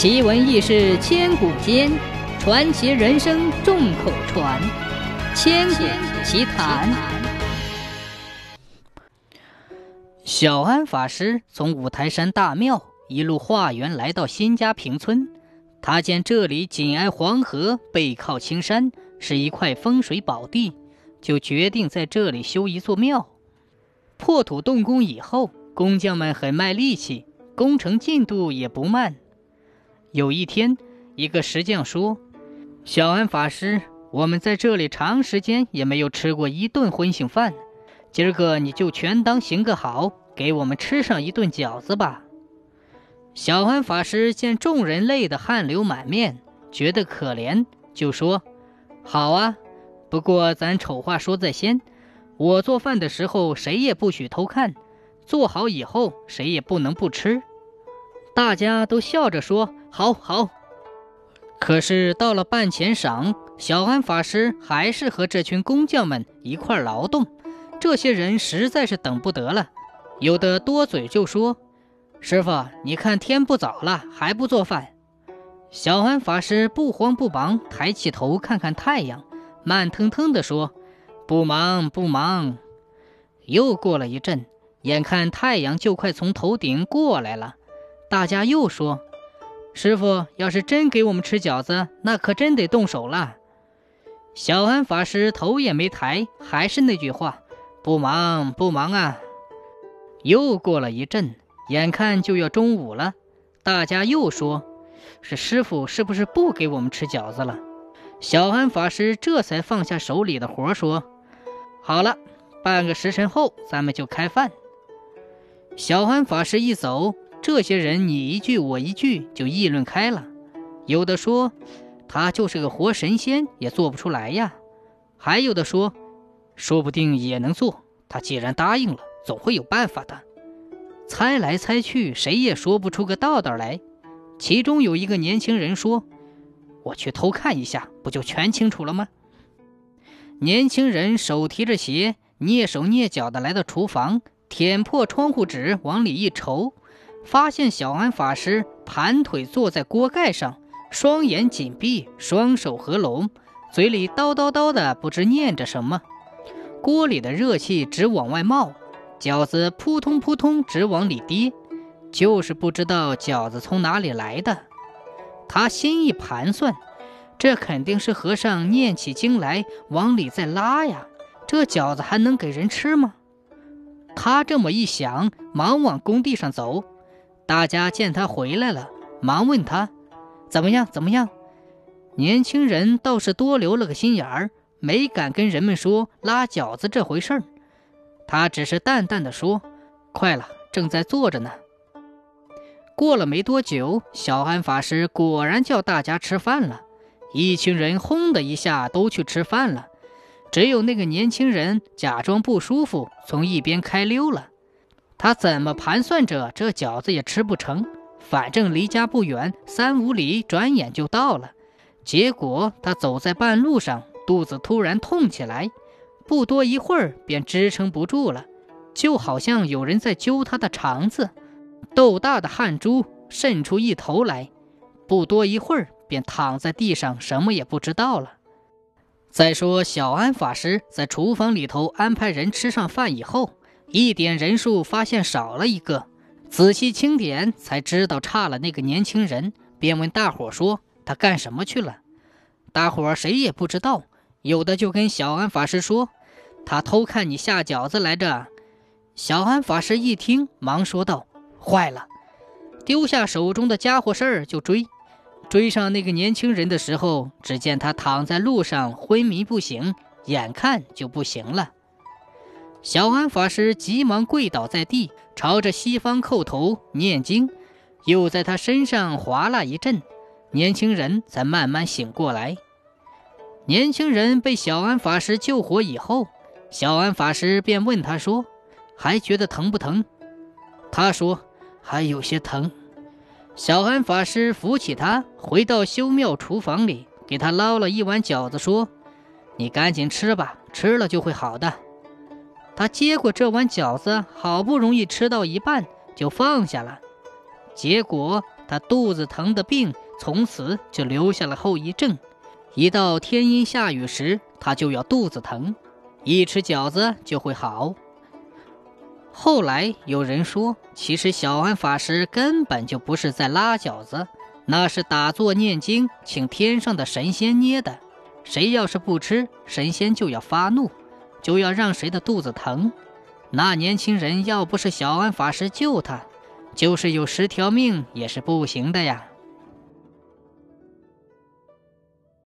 奇闻异事千古间，传奇人生众口传。千古奇谈。小安法师从五台山大庙一路化缘来到新家坪村，他见这里紧挨黄河，背靠青山，是一块风水宝地，就决定在这里修一座庙。破土动工以后，工匠们很卖力气，工程进度也不慢。有一天，一个石匠说：“小安法师，我们在这里长时间也没有吃过一顿荤腥饭，今儿个你就全当行个好，给我们吃上一顿饺子吧。”小安法师见众人累得汗流满面，觉得可怜，就说：“好啊，不过咱丑话说在先。”我做饭的时候，谁也不许偷看；做好以后，谁也不能不吃。大家都笑着说：“好好。”可是到了半前晌，小安法师还是和这群工匠们一块劳动。这些人实在是等不得了，有的多嘴就说：“师傅，你看天不早了，还不做饭？”小安法师不慌不忙，抬起头看看太阳，慢腾腾地说。不忙不忙，又过了一阵，眼看太阳就快从头顶过来了，大家又说：“师傅，要是真给我们吃饺子，那可真得动手了。”小安法师头也没抬，还是那句话：“不忙不忙啊。”又过了一阵，眼看就要中午了，大家又说：“是师傅是不是不给我们吃饺子了？”小安法师这才放下手里的活，说。好了，半个时辰后咱们就开饭。小安法师一走，这些人你一句我一句就议论开了。有的说他就是个活神仙，也做不出来呀；还有的说，说不定也能做。他既然答应了，总会有办法的。猜来猜去，谁也说不出个道道来。其中有一个年轻人说：“我去偷看一下，不就全清楚了吗？”年轻人手提着鞋，蹑手蹑脚地来到厨房，舔破窗户纸往里一瞅，发现小安法师盘腿坐在锅盖上，双眼紧闭，双手合拢，嘴里叨叨叨的不知念着什么。锅里的热气直往外冒，饺子扑通扑通直往里跌，就是不知道饺子从哪里来的。他心一盘算。这肯定是和尚念起经来往里再拉呀，这饺子还能给人吃吗？他这么一想，忙往工地上走。大家见他回来了，忙问他怎么样？怎么样？年轻人倒是多留了个心眼儿，没敢跟人们说拉饺子这回事儿。他只是淡淡的说：“快了，正在做着呢。”过了没多久，小安法师果然叫大家吃饭了。一群人轰的一下都去吃饭了，只有那个年轻人假装不舒服，从一边开溜了。他怎么盘算着这饺子也吃不成，反正离家不远，三五里，转眼就到了。结果他走在半路上，肚子突然痛起来，不多一会儿便支撑不住了，就好像有人在揪他的肠子，豆大的汗珠渗出一头来。不多一会儿。便躺在地上，什么也不知道了。再说，小安法师在厨房里头安排人吃上饭以后，一点人数，发现少了一个，仔细清点才知道差了那个年轻人，便问大伙说：“他干什么去了？”大伙谁也不知道，有的就跟小安法师说：“他偷看你下饺子来着。”小安法师一听，忙说道：“坏了！”丢下手中的家伙事儿就追。追上那个年轻人的时候，只见他躺在路上昏迷不醒，眼看就不行了。小安法师急忙跪倒在地，朝着西方叩头念经，又在他身上划拉一阵，年轻人才慢慢醒过来。年轻人被小安法师救活以后，小安法师便问他说：“还觉得疼不疼？”他说：“还有些疼。”小安法师扶起他，回到修庙厨房里，给他捞了一碗饺子，说：“你赶紧吃吧，吃了就会好的。”他接过这碗饺子，好不容易吃到一半，就放下了。结果他肚子疼的病从此就留下了后遗症。一到天阴下雨时，他就要肚子疼，一吃饺子就会好。后来有人说，其实小安法师根本就不是在拉饺子，那是打坐念经，请天上的神仙捏的。谁要是不吃，神仙就要发怒，就要让谁的肚子疼。那年轻人要不是小安法师救他，就是有十条命也是不行的呀。